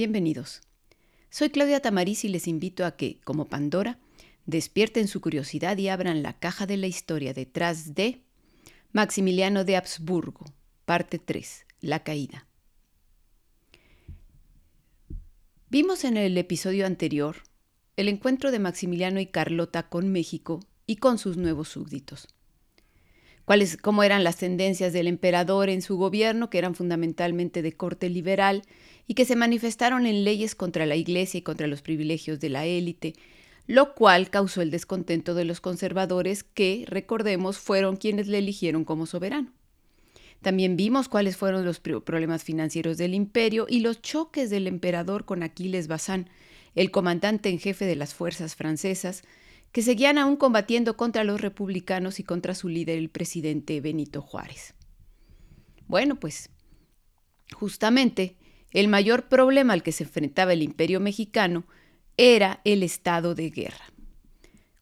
Bienvenidos. Soy Claudia Tamariz y les invito a que, como Pandora, despierten su curiosidad y abran la caja de la historia detrás de Maximiliano de Habsburgo, parte 3, La caída. Vimos en el episodio anterior el encuentro de Maximiliano y Carlota con México y con sus nuevos súbditos. Cómo eran las tendencias del emperador en su gobierno, que eran fundamentalmente de corte liberal y que se manifestaron en leyes contra la Iglesia y contra los privilegios de la élite, lo cual causó el descontento de los conservadores que, recordemos, fueron quienes le eligieron como soberano. También vimos cuáles fueron los problemas financieros del imperio y los choques del emperador con Aquiles Bazán, el comandante en jefe de las fuerzas francesas, que seguían aún combatiendo contra los republicanos y contra su líder, el presidente Benito Juárez. Bueno, pues justamente el mayor problema al que se enfrentaba el imperio mexicano era el estado de guerra.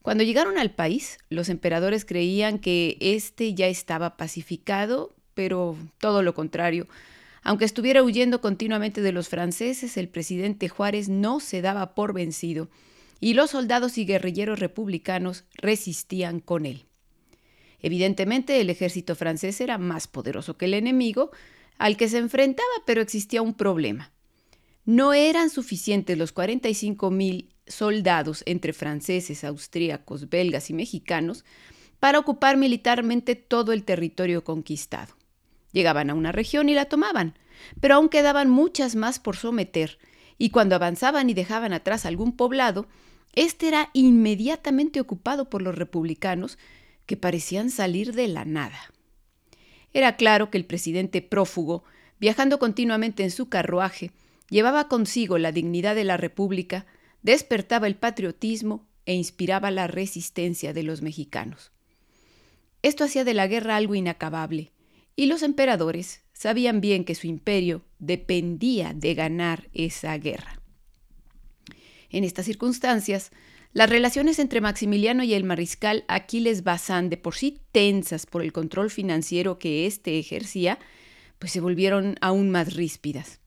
Cuando llegaron al país, los emperadores creían que éste ya estaba pacificado pero todo lo contrario. Aunque estuviera huyendo continuamente de los franceses, el presidente Juárez no se daba por vencido y los soldados y guerrilleros republicanos resistían con él. Evidentemente el ejército francés era más poderoso que el enemigo al que se enfrentaba, pero existía un problema. No eran suficientes los 45 mil soldados entre franceses, austríacos, belgas y mexicanos para ocupar militarmente todo el territorio conquistado. Llegaban a una región y la tomaban, pero aún quedaban muchas más por someter, y cuando avanzaban y dejaban atrás algún poblado, éste era inmediatamente ocupado por los republicanos, que parecían salir de la nada. Era claro que el presidente prófugo, viajando continuamente en su carruaje, llevaba consigo la dignidad de la República, despertaba el patriotismo e inspiraba la resistencia de los mexicanos. Esto hacía de la guerra algo inacabable, y los emperadores sabían bien que su imperio dependía de ganar esa guerra. En estas circunstancias, las relaciones entre Maximiliano y el mariscal Aquiles Bazán, de por sí tensas por el control financiero que éste ejercía, pues se volvieron aún más ríspidas.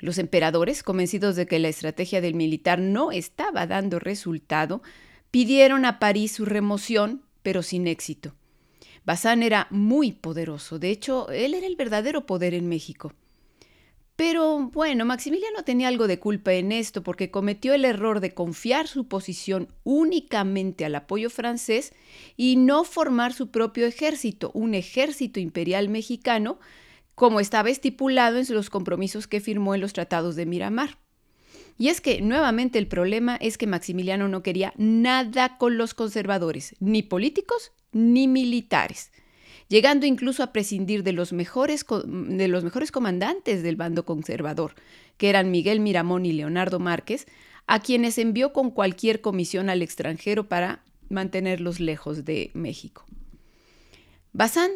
Los emperadores, convencidos de que la estrategia del militar no estaba dando resultado, pidieron a París su remoción, pero sin éxito. Bazán era muy poderoso, de hecho, él era el verdadero poder en México. Pero bueno, Maximiliano tenía algo de culpa en esto porque cometió el error de confiar su posición únicamente al apoyo francés y no formar su propio ejército, un ejército imperial mexicano, como estaba estipulado en los compromisos que firmó en los tratados de Miramar. Y es que nuevamente el problema es que Maximiliano no quería nada con los conservadores, ni políticos ni militares, llegando incluso a prescindir de los mejores, de los mejores comandantes del bando conservador, que eran Miguel Miramón y Leonardo Márquez, a quienes envió con cualquier comisión al extranjero para mantenerlos lejos de México. Bazán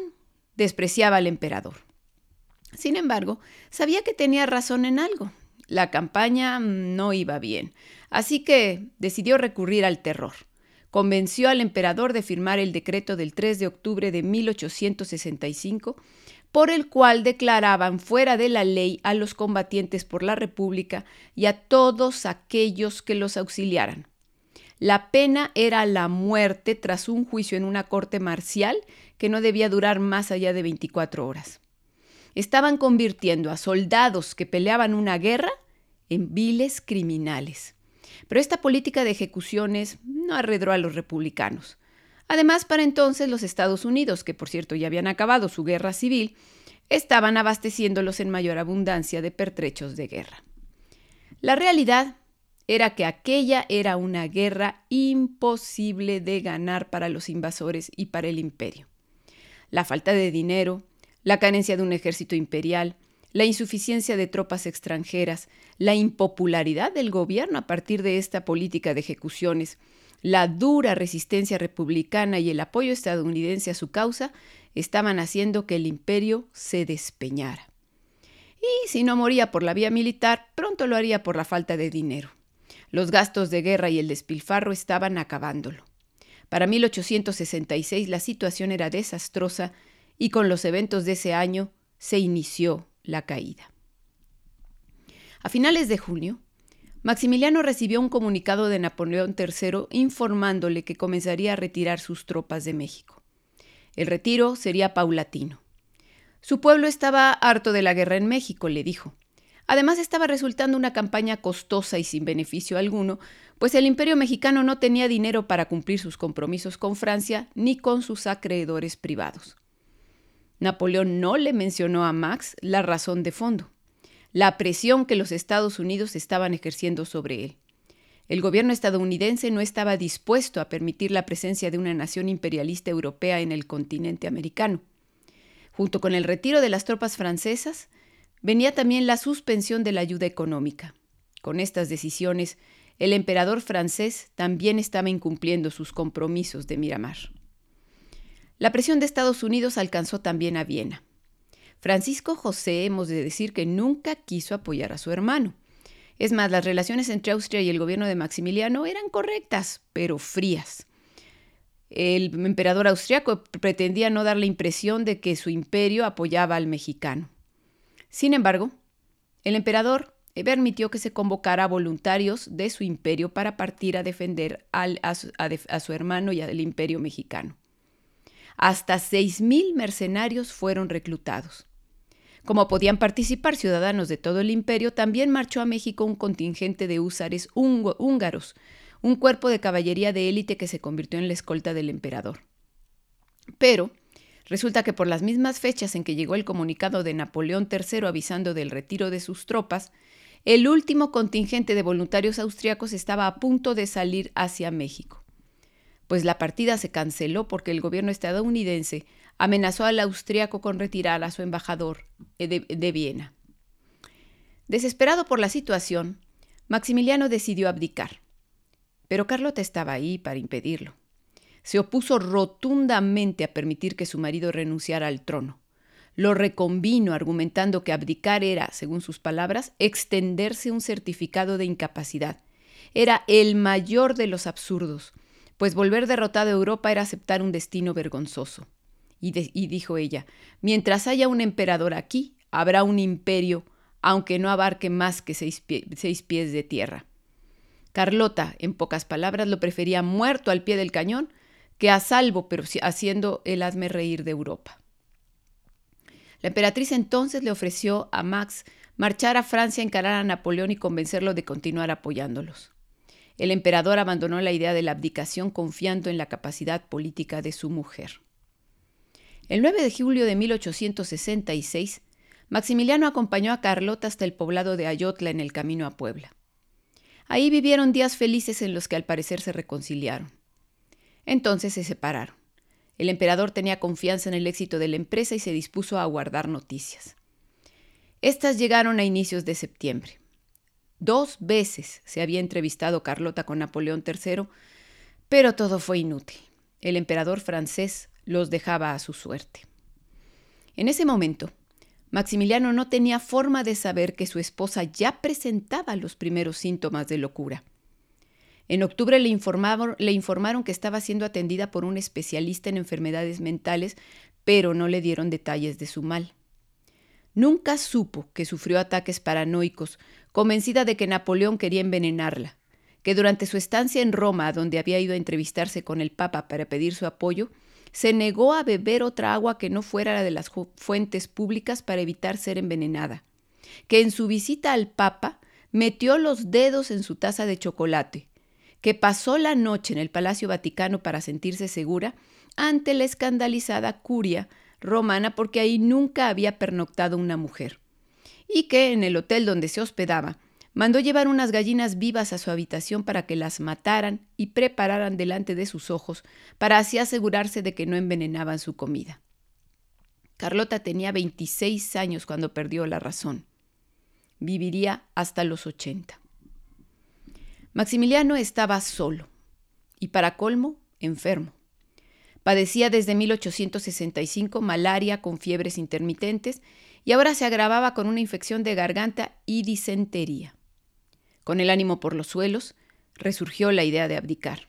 despreciaba al emperador. Sin embargo, sabía que tenía razón en algo. La campaña no iba bien, así que decidió recurrir al terror convenció al emperador de firmar el decreto del 3 de octubre de 1865, por el cual declaraban fuera de la ley a los combatientes por la República y a todos aquellos que los auxiliaran. La pena era la muerte tras un juicio en una corte marcial que no debía durar más allá de 24 horas. Estaban convirtiendo a soldados que peleaban una guerra en viles criminales. Pero esta política de ejecuciones no arredró a los republicanos. Además, para entonces los Estados Unidos, que por cierto ya habían acabado su guerra civil, estaban abasteciéndolos en mayor abundancia de pertrechos de guerra. La realidad era que aquella era una guerra imposible de ganar para los invasores y para el imperio. La falta de dinero, la carencia de un ejército imperial, la insuficiencia de tropas extranjeras, la impopularidad del gobierno a partir de esta política de ejecuciones, la dura resistencia republicana y el apoyo estadounidense a su causa estaban haciendo que el imperio se despeñara. Y si no moría por la vía militar, pronto lo haría por la falta de dinero. Los gastos de guerra y el despilfarro estaban acabándolo. Para 1866 la situación era desastrosa y con los eventos de ese año se inició la caída. A finales de junio, Maximiliano recibió un comunicado de Napoleón III informándole que comenzaría a retirar sus tropas de México. El retiro sería paulatino. Su pueblo estaba harto de la guerra en México, le dijo. Además estaba resultando una campaña costosa y sin beneficio alguno, pues el imperio mexicano no tenía dinero para cumplir sus compromisos con Francia ni con sus acreedores privados. Napoleón no le mencionó a Max la razón de fondo, la presión que los Estados Unidos estaban ejerciendo sobre él. El gobierno estadounidense no estaba dispuesto a permitir la presencia de una nación imperialista europea en el continente americano. Junto con el retiro de las tropas francesas, venía también la suspensión de la ayuda económica. Con estas decisiones, el emperador francés también estaba incumpliendo sus compromisos de Miramar. La presión de Estados Unidos alcanzó también a Viena. Francisco José hemos de decir que nunca quiso apoyar a su hermano. Es más, las relaciones entre Austria y el gobierno de Maximiliano eran correctas, pero frías. El emperador austriaco pretendía no dar la impresión de que su imperio apoyaba al mexicano. Sin embargo, el emperador permitió que se convocara a voluntarios de su imperio para partir a defender a, su, hermano y al imperio mexicano. Hasta 6.000 mercenarios fueron reclutados. Como podían participar ciudadanos de todo el imperio, también marchó a México un contingente de húsares húngaros, un cuerpo de caballería de élite que se convirtió en la escolta del emperador. Pero resulta que por las mismas fechas en que llegó el comunicado de Napoleón III avisando del retiro de sus tropas, el último contingente de voluntarios austriacos estaba a punto de salir hacia México. Pues la partida se canceló porque el gobierno estadounidense amenazó al austriaco con retirar a su embajador de, de Viena. Desesperado por la situación, Maximiliano decidió abdicar. Pero Carlota estaba ahí para impedirlo. Se opuso rotundamente a permitir que su marido renunciara al trono. Lo reconvino argumentando que abdicar era, según sus palabras, extenderse un certificado de incapacidad. Era el mayor de los absurdos, pues volver derrotado a Europa era aceptar un destino vergonzoso. Y, dijo ella, mientras haya un emperador aquí, habrá un imperio, aunque no abarque más que seis, seis pies de tierra. Carlota, en pocas palabras, lo prefería muerto al pie del cañón que a salvo, pero haciendo el hazme reír de Europa. La emperatriz entonces le ofreció a Max marchar a Francia encarar a Napoleón y convencerlo de continuar apoyándolos. El emperador abandonó la idea de la abdicación confiando en la capacidad política de su mujer. El 9 de julio de 1866, Maximiliano acompañó a Carlota hasta el poblado de Ayotla en el camino a Puebla. Ahí vivieron días felices en los que al parecer se reconciliaron. Entonces se separaron. El emperador tenía confianza en el éxito de la empresa y se dispuso a aguardar noticias. Estas llegaron a inicios de septiembre. Dos veces se había entrevistado Carlota con Napoleón III, pero todo fue inútil. El emperador francés los dejaba a su suerte. En ese momento, Maximiliano no tenía forma de saber que su esposa ya presentaba los primeros síntomas de locura. En octubre le informaron, que estaba siendo atendida por un especialista en enfermedades mentales, pero no le dieron detalles de su mal. Nunca supo que sufrió ataques paranoicos, convencida de que Napoleón quería envenenarla, que durante su estancia en Roma, donde había ido a entrevistarse con el Papa para pedir su apoyo, se negó a beber otra agua que no fuera la de las fuentes públicas para evitar ser envenenada, que en su visita al Papa metió los dedos en su taza de chocolate, que pasó la noche en el Palacio Vaticano para sentirse segura ante la escandalizada curia romana porque ahí nunca había pernoctado una mujer, y que en el hotel donde se hospedaba Mandó llevar unas gallinas vivas a su habitación para que las mataran y prepararan delante de sus ojos, para así asegurarse de que no envenenaban su comida. Carlota tenía 26 años cuando perdió la razón. Viviría hasta los 80. Maximiliano estaba solo y para colmo enfermo. Padecía desde 1865 malaria con fiebres intermitentes y ahora se agravaba con una infección de garganta y disentería. Con el ánimo por los suelos, resurgió la idea de abdicar.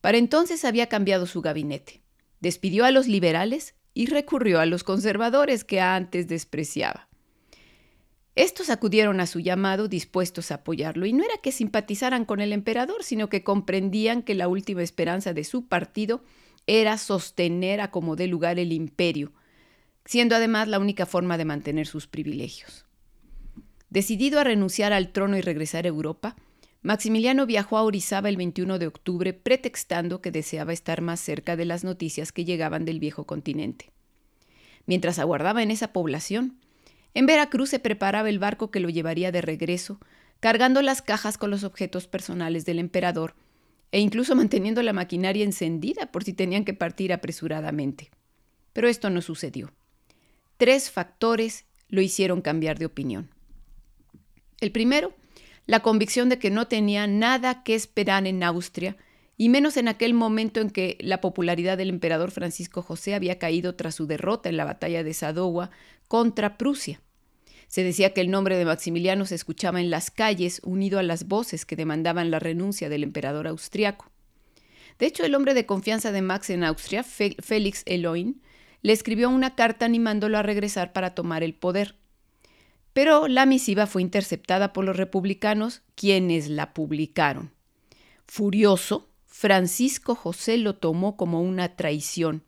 Para entonces había cambiado su gabinete, despidió a los liberales y recurrió a los conservadores que antes despreciaba. Estos acudieron a su llamado dispuestos a apoyarlo, y no era que simpatizaran con el emperador, sino que comprendían que la última esperanza de su partido era sostener a como dé lugar el imperio, siendo además la única forma de mantener sus privilegios. Decidido a renunciar al trono y regresar a Europa, Maximiliano viajó a Orizaba el 21 de octubre pretextando que deseaba estar más cerca de las noticias que llegaban del viejo continente. Mientras aguardaba en esa población, en Veracruz se preparaba el barco que lo llevaría de regreso, cargando las cajas con los objetos personales del emperador e incluso manteniendo la maquinaria encendida por si tenían que partir apresuradamente. Pero esto no sucedió. Tres factores lo hicieron cambiar de opinión. El primero, la convicción de que no tenía nada que esperar en Austria, y menos en aquel momento en que la popularidad del emperador Francisco José había caído tras su derrota en la batalla de Sadowa contra Prusia. Se decía que el nombre de Maximiliano se escuchaba en las calles, unido a las voces que demandaban la renuncia del emperador austriaco. De hecho, el hombre de confianza de Max en Austria, Félix Eloin, le escribió una carta animándolo a regresar para tomar el poder. Pero la misiva fue interceptada por los republicanos, quienes la publicaron. Furioso, Francisco José lo tomó como una traición,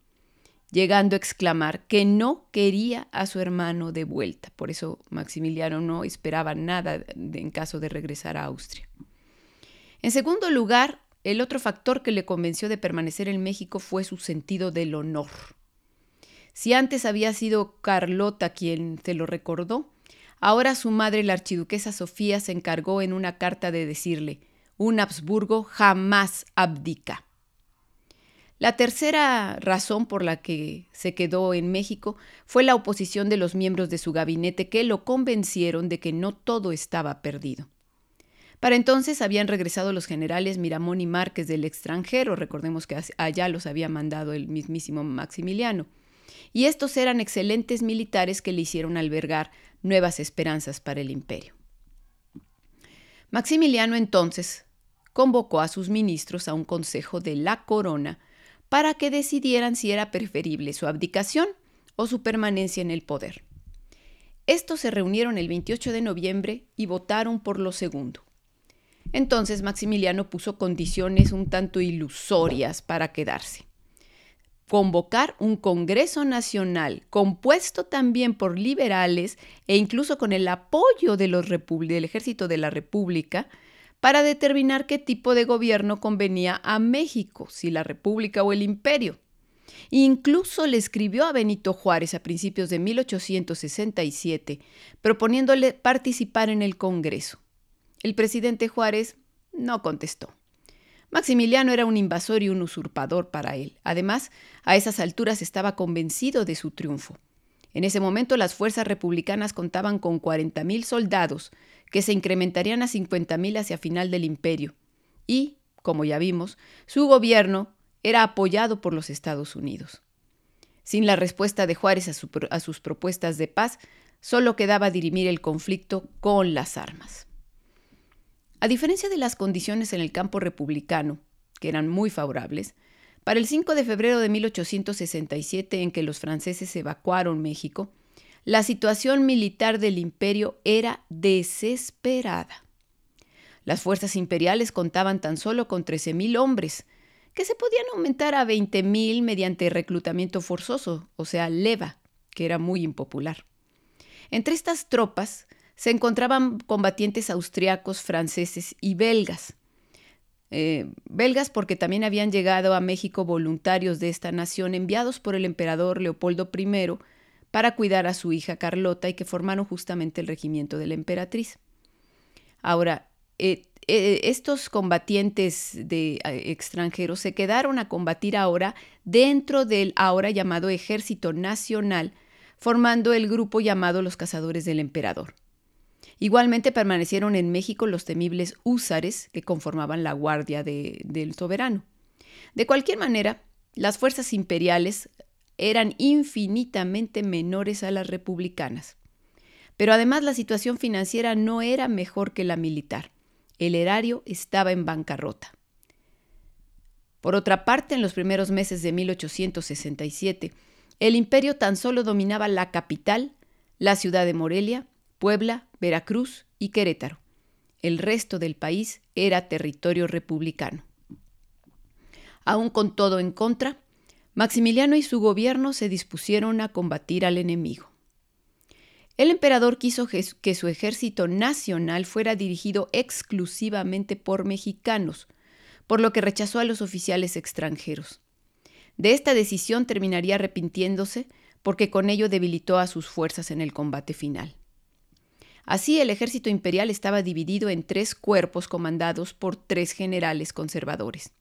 llegando a exclamar que no quería a su hermano de vuelta. Por eso Maximiliano no esperaba nada en caso de regresar a Austria. En segundo lugar, el otro factor que le convenció de permanecer en México fue su sentido del honor. Si antes había sido Carlota quien se lo recordó, ahora su madre, la archiduquesa Sofía, se encargó en una carta de decirle, un Habsburgo jamás abdica. La tercera razón por la que se quedó en México fue la oposición de los miembros de su gabinete que lo convencieron de que no todo estaba perdido. Para entonces habían regresado los generales Miramón y Márquez del extranjero, recordemos que allá los había mandado el mismísimo Maximiliano, y estos eran excelentes militares que le hicieron albergar nuevas esperanzas para el imperio. Maximiliano entonces convocó a sus ministros a un consejo de la corona para que decidieran si era preferible su abdicación o su permanencia en el poder. Estos se reunieron el 28 de noviembre y votaron por lo segundo. Entonces Maximiliano puso condiciones un tanto ilusorias para quedarse. Convocar un Congreso Nacional compuesto también por liberales e incluso con el apoyo del ejército de la República para determinar qué tipo de gobierno convenía a México, si la República o el Imperio. Incluso le escribió a Benito Juárez a principios de 1867, proponiéndole participar en el Congreso. El presidente Juárez no contestó. Maximiliano era un invasor y un usurpador para él. Además, a esas alturas estaba convencido de su triunfo. En ese momento las fuerzas republicanas contaban con 40.000 soldados, que se incrementarían a 50.000 hacia final del imperio. Y, como ya vimos, su gobierno era apoyado por los Estados Unidos. Sin la respuesta de Juárez a, a sus propuestas de paz, solo quedaba dirimir el conflicto con las armas. A diferencia de las condiciones en el campo republicano, que eran muy favorables, para el 5 de febrero de 1867, en que los franceses evacuaron México, la situación militar del imperio era desesperada. Las fuerzas imperiales contaban tan solo con 13.000 hombres, que se podían aumentar a 20.000 mediante reclutamiento forzoso, o sea, leva, que era muy impopular. Entre estas tropas se encontraban combatientes austriacos, franceses y belgas. Eh, belgas porque también habían llegado a México voluntarios de esta nación enviados por el emperador Leopoldo I para cuidar a su hija Carlota y que formaron justamente el regimiento de la emperatriz. Ahora, eh, eh, estos combatientes de extranjeros se quedaron a combatir ahora dentro del ahora llamado Ejército Nacional, formando el grupo llamado los Cazadores del Emperador. Igualmente permanecieron en México los temibles húsares que conformaban la guardia del soberano. De cualquier manera, las fuerzas imperiales eran infinitamente menores a las republicanas. Pero además la situación financiera no era mejor que la militar. El erario estaba en bancarrota. Por otra parte, en los primeros meses de 1867, el imperio tan solo dominaba la capital, la ciudad de Morelia, Puebla, Veracruz y Querétaro. El resto del país era territorio republicano. Aún con todo en contra, Maximiliano y su gobierno se dispusieron a combatir al enemigo. El emperador quiso que su ejército nacional fuera dirigido exclusivamente por mexicanos, por lo que rechazó a los oficiales extranjeros. De esta decisión terminaría arrepintiéndose porque con ello debilitó a sus fuerzas en el combate final. Así el ejército imperial estaba dividido en tres cuerpos comandados por tres generales conservadores.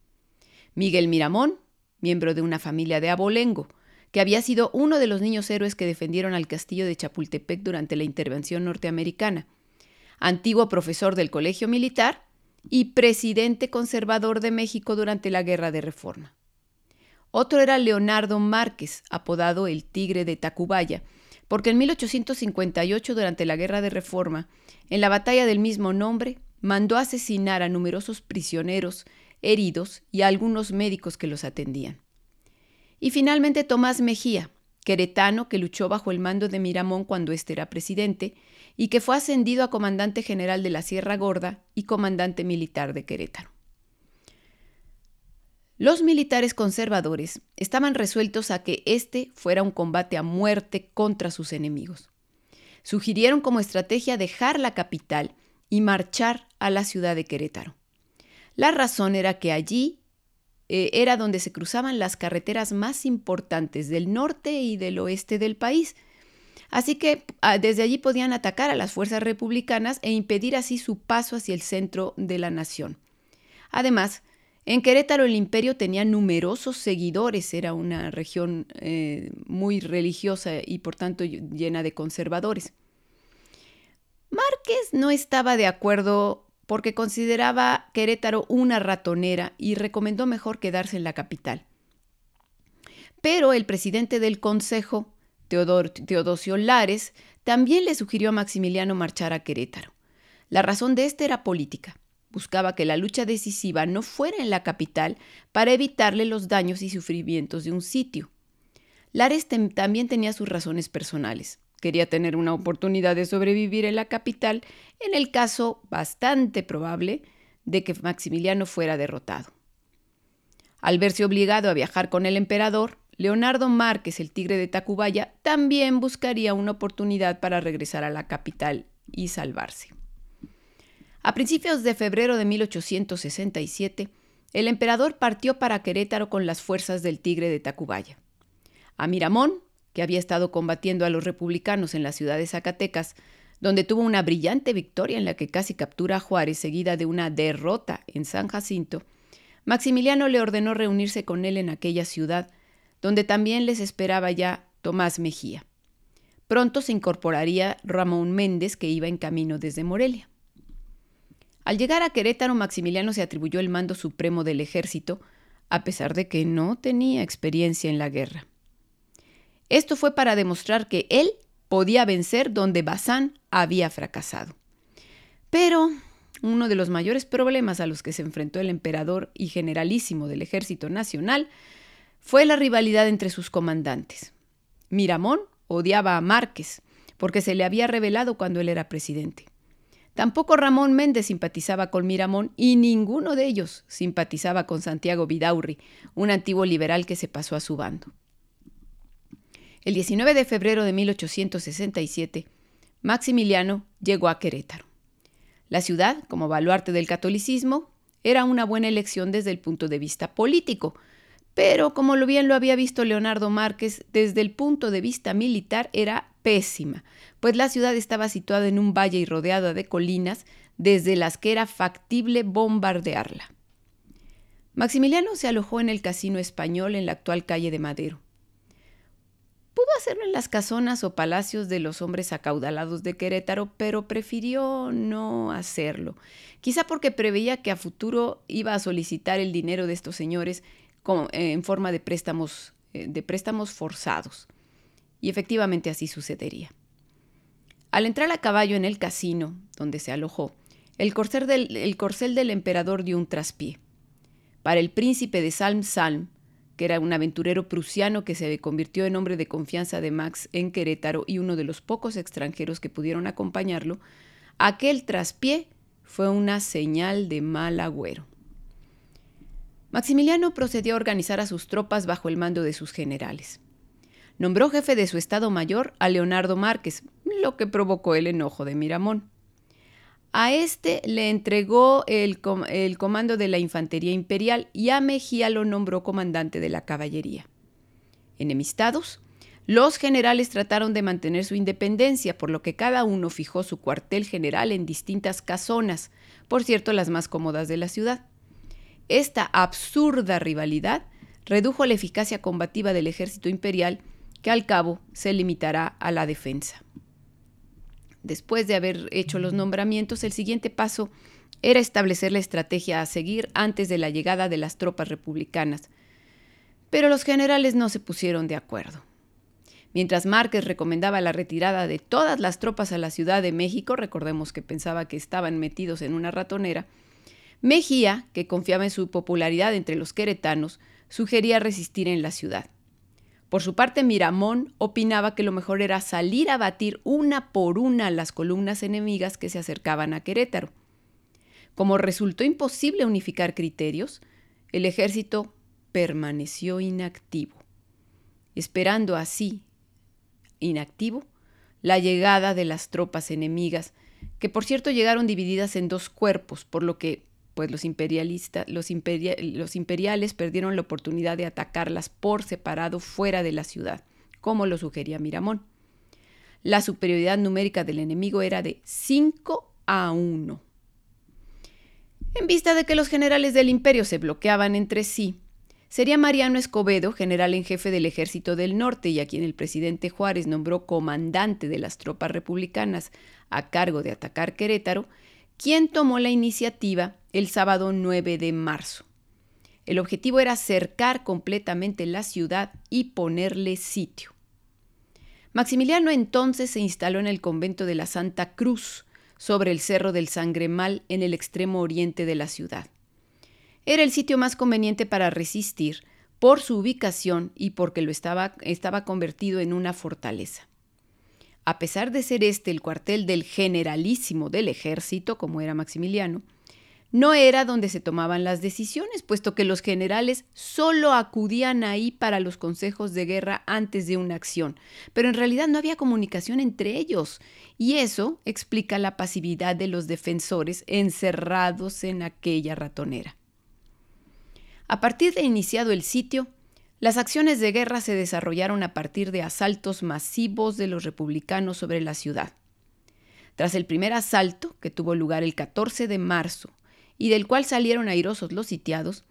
Miguel Miramón, miembro de una familia de abolengo, que había sido uno de los niños héroes que defendieron al castillo de Chapultepec durante la intervención norteamericana, antiguo profesor del Colegio Militar y presidente conservador de México durante la Guerra de Reforma. Otro era Leonardo Márquez, apodado el Tigre de Tacubaya, porque en 1858, durante la Guerra de Reforma, en la batalla del mismo nombre, mandó asesinar a numerosos prisioneros, heridos y a algunos médicos que los atendían. Y finalmente Tomás Mejía, queretano que luchó bajo el mando de Miramón cuando éste era presidente y que fue ascendido a comandante general de la Sierra Gorda y comandante militar de Querétaro. Los militares conservadores estaban resueltos a que este fuera un combate a muerte contra sus enemigos. Sugirieron como estrategia dejar la capital y marchar a la ciudad de Querétaro. La razón era que allí eh, era donde se cruzaban las carreteras más importantes del norte y del oeste del país. Así que ah, desde allí podían atacar a las fuerzas republicanas e impedir así su paso hacia el centro de la nación. Además, en Querétaro el imperio tenía numerosos seguidores, era una región eh, muy religiosa y por tanto llena de conservadores. Márquez no estaba de acuerdo porque consideraba Querétaro una ratonera y recomendó mejor quedarse en la capital. Pero el presidente del Consejo, Teodosio Lares, también le sugirió a Maximiliano marchar a Querétaro. La razón de este era política buscaba que la lucha decisiva no fuera en la capital para evitarle los daños y sufrimientos de un sitio. Lares también tenía sus razones personales. Quería tener una oportunidad de sobrevivir en la capital en el caso bastante probable de que Maximiliano fuera derrotado. Al verse obligado a viajar con el emperador, Leonardo Márquez, el tigre de Tacubaya, también buscaría una oportunidad para regresar a la capital y salvarse. A principios de febrero de 1867, el emperador partió para Querétaro con las fuerzas del Tigre de Tacubaya. A Miramón, que había estado combatiendo a los republicanos en la ciudad de Zacatecas, donde tuvo una brillante victoria en la que casi captura a Juárez seguida de una derrota en San Jacinto, Maximiliano le ordenó reunirse con él en aquella ciudad, donde también les esperaba ya Tomás Mejía. Pronto se incorporaría Ramón Méndez, que iba en camino desde Morelia. Al llegar a Querétaro, Maximiliano se atribuyó el mando supremo del ejército, a pesar de que no tenía experiencia en la guerra. Esto fue para demostrar que él podía vencer donde Bazán había fracasado. Pero uno de los mayores problemas a los que se enfrentó el emperador y generalísimo del ejército nacional fue la rivalidad entre sus comandantes. Miramón odiaba a Márquez porque se le había revelado cuando él era presidente. Tampoco Ramón Méndez simpatizaba con Miramón y ninguno de ellos simpatizaba con Santiago Vidaurri, un antiguo liberal que se pasó a su bando. El 19 de febrero de 1867, Maximiliano llegó a Querétaro. La ciudad, como baluarte del catolicismo, era una buena elección desde el punto de vista político, pero como lo bien lo había visto Leonardo Márquez, desde el punto de vista militar era pésima, pues la ciudad estaba situada en un valle y rodeada de colinas desde las que era factible bombardearla. Maximiliano se alojó en el casino español en la actual calle de Madero. Pudo hacerlo en las casonas o palacios de los hombres acaudalados de Querétaro, pero prefirió no hacerlo, quizá porque preveía que a futuro iba a solicitar el dinero de estos señores eh, en forma de préstamos, eh, de préstamos forzados. Y efectivamente así sucedería. Al entrar a caballo en el casino, donde se alojó, el corcel del, el corcel del emperador dio un traspié. Para el príncipe de Salm Salm, que era un aventurero prusiano que se convirtió en hombre de confianza de Max en Querétaro y uno de los pocos extranjeros que pudieron acompañarlo, aquel traspié fue una señal de mal agüero. Maximiliano procedió a organizar a sus tropas bajo el mando de sus generales. Nombró jefe de su Estado Mayor a Leonardo Márquez, lo que provocó el enojo de Miramón. A este le entregó el, el, comando de la Infantería Imperial y a Mejía lo nombró comandante de la caballería. Enemistados, los generales trataron de mantener su independencia, por lo que cada uno fijó su cuartel general en distintas casonas, por cierto las más cómodas de la ciudad. Esta absurda rivalidad redujo la eficacia combativa del ejército imperial, que al cabo se limitará a la defensa. Después de haber hecho los nombramientos, el siguiente paso era establecer la estrategia a seguir antes de la llegada de las tropas republicanas. Pero los generales no se pusieron de acuerdo. Mientras Márquez recomendaba la retirada de todas las tropas a la Ciudad de México, recordemos que pensaba que estaban metidos en una ratonera, Mejía, que confiaba en su popularidad entre los queretanos, sugería resistir en la ciudad. Por su parte, Miramón opinaba que lo mejor era salir a batir una por una las columnas enemigas que se acercaban a Querétaro. Como resultó imposible unificar criterios, el ejército permaneció inactivo, esperando así, inactivo, la llegada de las tropas enemigas, que por cierto llegaron divididas en dos cuerpos, por lo que pues los, imperialistas, los, imperiales perdieron la oportunidad de atacarlas por separado fuera de la ciudad, como lo sugería Miramón. La superioridad numérica del enemigo era de 5 a 1. En vista de que los generales del imperio se bloqueaban entre sí, sería Mariano Escobedo, general en jefe del ejército del norte y a quien el presidente Juárez nombró comandante de las tropas republicanas a cargo de atacar Querétaro, quien tomó la iniciativa el sábado 9 de marzo. El objetivo era cercar completamente la ciudad y ponerle sitio. Maximiliano entonces se instaló en el convento de la Santa Cruz, sobre el Cerro del Sangremal en el extremo oriente de la ciudad. Era el sitio más conveniente para resistir por su ubicación y porque lo estaba, estaba convertido en una fortaleza. A pesar de ser este el cuartel del generalísimo del ejército, como era Maximiliano, no era donde se tomaban las decisiones, puesto que los generales solo acudían ahí para los consejos de guerra antes de una acción, pero en realidad no había comunicación entre ellos, y eso explica la pasividad de los defensores encerrados en aquella ratonera. A partir de iniciado el sitio, las acciones de guerra se desarrollaron a partir de asaltos masivos de los republicanos sobre la ciudad. Tras el primer asalto, que tuvo lugar el 14 de marzo, y del cual salieron airosos los sitiados,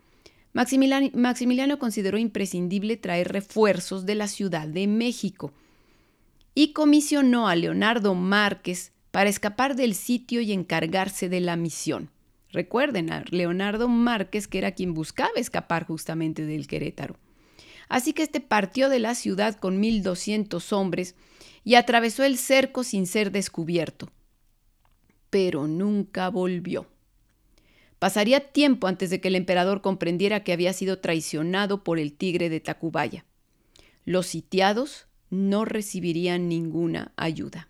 Maximiliano, Maximiliano consideró imprescindible traer refuerzos de la Ciudad de México y comisionó a Leonardo Márquez para escapar del sitio y encargarse de la misión. Recuerden a Leonardo Márquez, que era quien buscaba escapar justamente del Querétaro. Así que este partió de la ciudad con 1.200 hombres y atravesó el cerco sin ser descubierto. Pero nunca volvió. Pasaría tiempo antes de que el emperador comprendiera que había sido traicionado por el tigre de Tacubaya. Los sitiados no recibirían ninguna ayuda.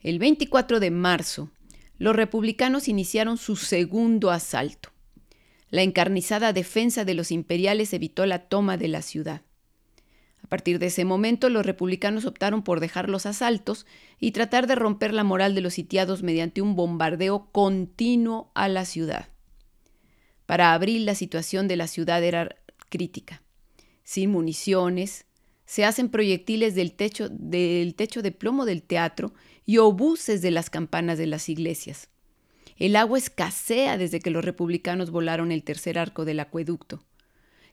El 24 de marzo, los republicanos iniciaron su segundo asalto. La encarnizada defensa de los imperiales evitó la toma de la ciudad. A partir de ese momento, los republicanos optaron por dejar los asaltos y tratar de romper la moral de los sitiados mediante un bombardeo continuo a la ciudad. Para abril la situación de la ciudad era crítica. Sin municiones, se hacen proyectiles del techo, del techo de plomo del teatro y obuses de las campanas de las iglesias. El agua escasea desde que los republicanos volaron el tercer arco del acueducto.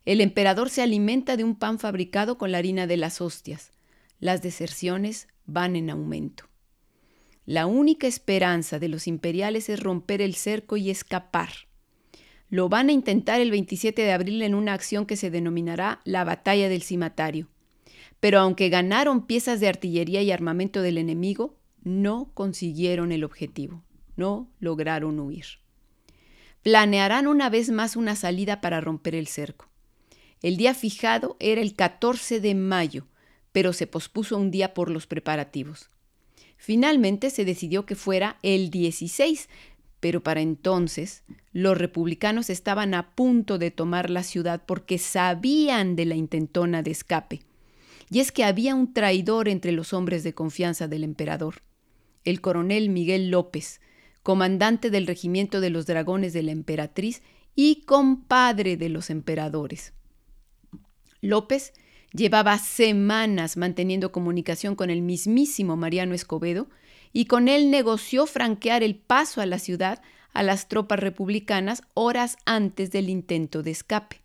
El emperador se alimenta de un pan fabricado con la harina de las hostias. Las deserciones van en aumento. La única esperanza de los imperiales es romper el cerco y escapar. Lo van a intentar el 27 de abril en una acción que se denominará la Batalla del Cimatario. Pero aunque ganaron piezas de artillería y armamento del enemigo, no consiguieron el objetivo no lograron huir. Planearán una vez más una salida para romper el cerco. El día fijado era el 14 de mayo, pero se pospuso un día por los preparativos. Finalmente se decidió que fuera el 16, pero para entonces los republicanos estaban a punto de tomar la ciudad porque sabían de la intentona de escape. Y es que había un traidor entre los hombres de confianza del emperador, el coronel Miguel López, comandante del regimiento de los dragones de la emperatriz y compadre de los emperadores. López llevaba semanas manteniendo comunicación con el mismísimo Mariano Escobedo y con él negoció franquear el paso a la ciudad a las tropas republicanas horas antes del intento de escape.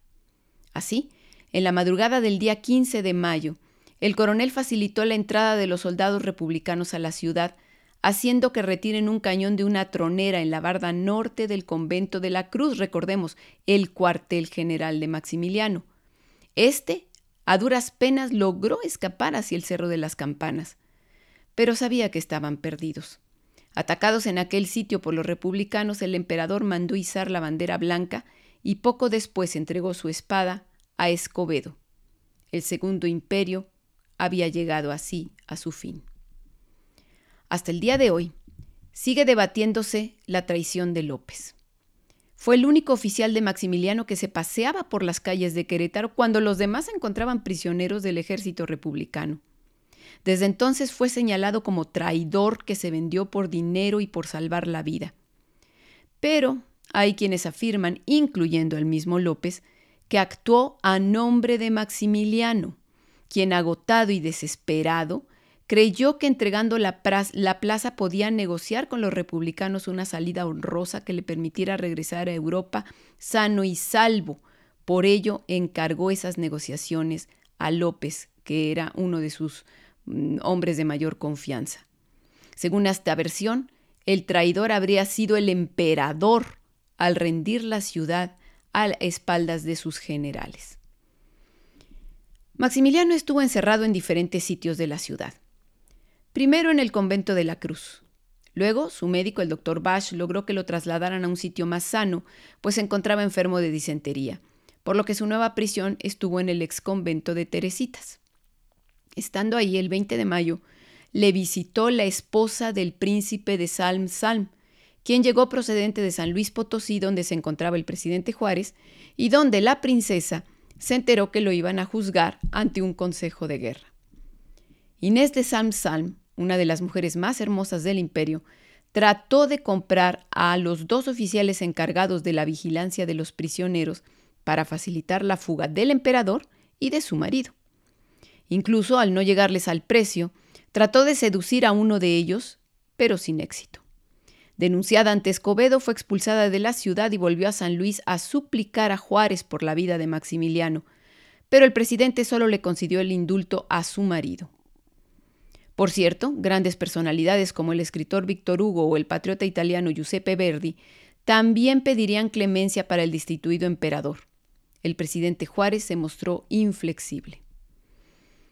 Así, en la madrugada del día 15 de mayo, el coronel facilitó la entrada de los soldados republicanos a la ciudad, haciendo que retiren un cañón de una tronera en la barda norte del convento de la Cruz, recordemos, el cuartel general de Maximiliano. Este, a duras penas, logró escapar hacia el Cerro de las Campanas pero sabía que estaban perdidos. Atacados en aquel sitio por los republicanos, el emperador mandó izar la bandera blanca y poco después entregó su espada a Escobedo. El segundo imperio había llegado así a su fin. Hasta el día de hoy, sigue debatiéndose la traición de López. Fue el único oficial de Maximiliano que se paseaba por las calles de Querétaro cuando los demás se encontraban prisioneros del ejército republicano. Desde entonces fue señalado como traidor que se vendió por dinero y por salvar la vida. Pero hay quienes afirman, incluyendo el mismo López, que actuó a nombre de Maximiliano, quien agotado y desesperado creyó que entregando la, la, plaza podía negociar con los republicanos una salida honrosa que le permitiera regresar a Europa sano y salvo. Por ello encargó esas negociaciones a López, que era uno de sus Mm, hombres de mayor confianza. Según esta versión, el traidor habría sido el emperador al rendir la ciudad a espaldas de sus generales. Maximiliano estuvo encerrado en diferentes sitios de la ciudad. Primero en el convento de la Cruz. Luego, su médico, el doctor Bach, logró que lo trasladaran a un sitio más sano, pues se encontraba enfermo de disentería, por lo que su nueva prisión estuvo en el ex convento de Teresitas. Estando ahí el 20 de mayo, le visitó la esposa del príncipe de Salm Salm, quien llegó procedente de San Luis Potosí, donde se encontraba el presidente Juárez, y donde la princesa se enteró que lo iban a juzgar ante un consejo de guerra. Inés de Salm Salm, una de las mujeres más hermosas del imperio, trató de comprar a los dos oficiales encargados de la vigilancia de los prisioneros para facilitar la fuga del emperador y de su marido. Incluso al no llegarles al precio, trató de seducir a uno de ellos, pero sin éxito. Denunciada ante Escobedo, fue expulsada de la ciudad y volvió a San Luis a suplicar a Juárez por la vida de Maximiliano, pero el presidente solo le concedió el indulto a su marido. Por cierto, grandes personalidades como el escritor Víctor Hugo o el patriota italiano Giuseppe Verdi también pedirían clemencia para el destituido emperador. El presidente Juárez se mostró inflexible.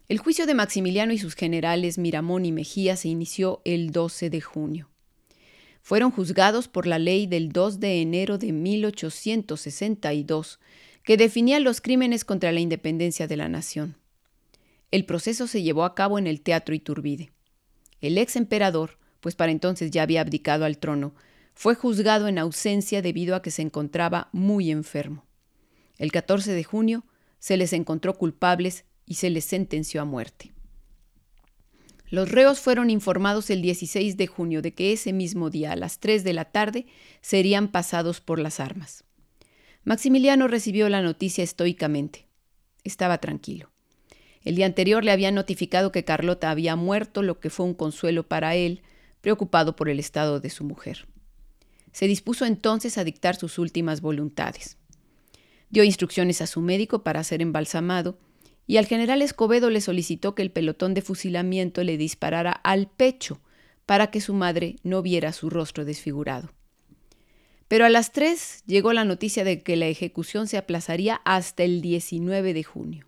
El juicio de Maximiliano y sus generales Miramón y Mejía se inició el 12 de junio. Fueron juzgados por la ley del 2 de enero de 1862, que definía los crímenes contra la independencia de la nación. El proceso se llevó a cabo en el Teatro Iturbide. El ex emperador, pues para entonces ya había abdicado al trono, fue juzgado en ausencia debido a que se encontraba muy enfermo. El 14 de junio se les encontró culpables y se les sentenció a muerte. Los reos fueron informados el 16 de junio de que ese mismo día a las 3 de la tarde serían pasados por las armas. Maximiliano recibió la noticia estoicamente. Estaba tranquilo. El día anterior le habían notificado que Carlota había muerto, lo que fue un consuelo para él, preocupado por el estado de su mujer. Se dispuso entonces a dictar sus últimas voluntades. Dio instrucciones a su médico para ser embalsamado y al general Escobedo le solicitó que el pelotón de fusilamiento le disparara al pecho para que su madre no viera su rostro desfigurado. Pero a las tres llegó la noticia de que la ejecución se aplazaría hasta el 19 de junio.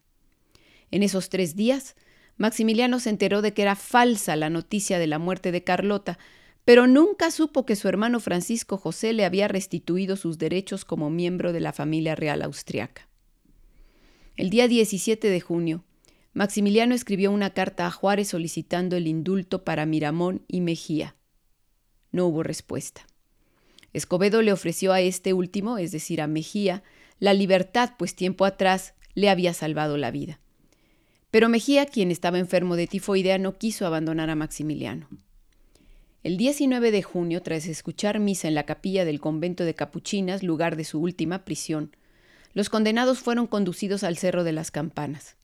En esos tres días, Maximiliano se enteró de que era falsa la noticia de la muerte de Carlota, pero nunca supo que su hermano Francisco José le había restituido sus derechos como miembro de la familia real austriaca. El día 17 de junio, Maximiliano escribió una carta a Juárez solicitando el indulto para Miramón y Mejía. No hubo respuesta. Escobedo le ofreció a este último, es decir, a Mejía, la libertad, pues tiempo atrás le había salvado la vida. Pero Mejía, quien estaba enfermo de tifoidea, no quiso abandonar a Maximiliano. El 19 de junio, tras escuchar misa en la capilla del convento de Capuchinas, lugar de su última prisión, los condenados fueron conducidos al Cerro de las Campanas.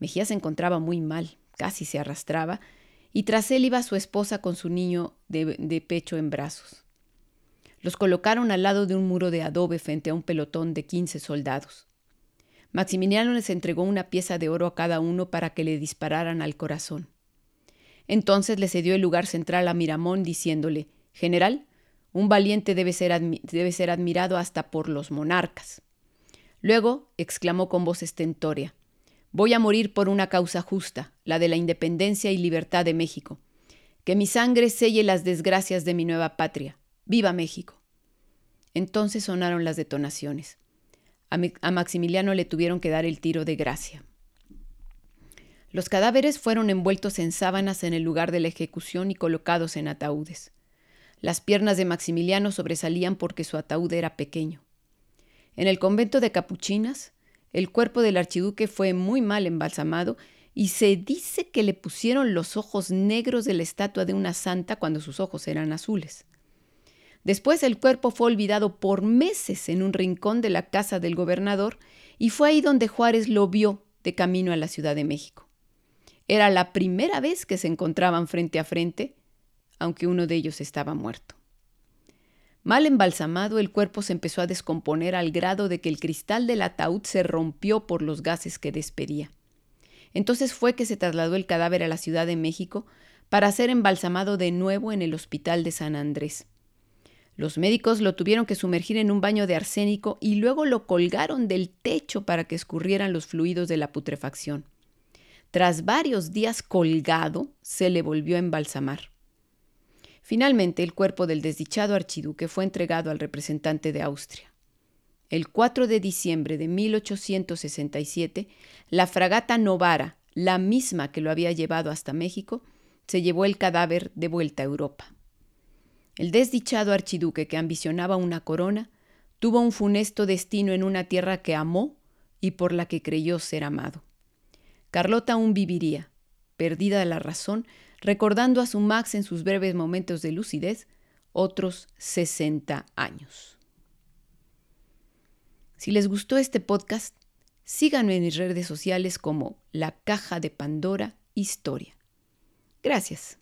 Mejía se encontraba muy mal, casi se arrastraba, y tras él iba su esposa con su niño de, de pecho en brazos. Los colocaron al lado de un muro de adobe frente a un pelotón de quince soldados. Maximiliano les entregó una pieza de oro a cada uno para que le dispararan al corazón. Entonces le cedió el lugar central a Miramón, diciéndole General, un valiente debe ser, debe ser admirado hasta por los monarcas. Luego exclamó con voz estentórea Voy a morir por una causa justa, la de la independencia y libertad de México. Que mi sangre selle las desgracias de mi nueva patria. ¡Viva México! Entonces sonaron las detonaciones. A, Maximiliano le tuvieron que dar el tiro de gracia. Los cadáveres fueron envueltos en sábanas en el lugar de la ejecución y colocados en ataúdes. Las piernas de Maximiliano sobresalían porque su ataúd era pequeño. En el convento de Capuchinas, el cuerpo del archiduque fue muy mal embalsamado y se dice que le pusieron los ojos negros de la estatua de una santa cuando sus ojos eran azules. Después el cuerpo fue olvidado por meses en un rincón de la casa del gobernador y fue ahí donde Juárez lo vio de camino a la Ciudad de México. Era la primera vez que se encontraban frente a frente, aunque uno de ellos estaba muerto. Mal embalsamado, el cuerpo se empezó a descomponer al grado de que el cristal del ataúd se rompió por los gases que despedía. Entonces fue que se trasladó el cadáver a la Ciudad de México para ser embalsamado de nuevo en el Hospital de San Andrés. Los médicos lo tuvieron que sumergir en un baño de arsénico y luego lo colgaron del techo para que escurrieran los fluidos de la putrefacción. Tras varios días colgado, se le volvió a embalsamar. Finalmente, el cuerpo del desdichado archiduque fue entregado al representante de Austria. El 4 de diciembre de 1867, la fragata Novara, la misma que lo había llevado hasta México, se llevó el cadáver de vuelta a Europa. El desdichado archiduque que ambicionaba una corona tuvo un funesto destino en una tierra que amó y por la que creyó ser amado. Carlota aún viviría, perdida la razón, recordando a su Max en sus breves momentos de lucidez, otros 60 años. Si les gustó este podcast, síganme en mis redes sociales como La Caja de Pandora Historia. Gracias.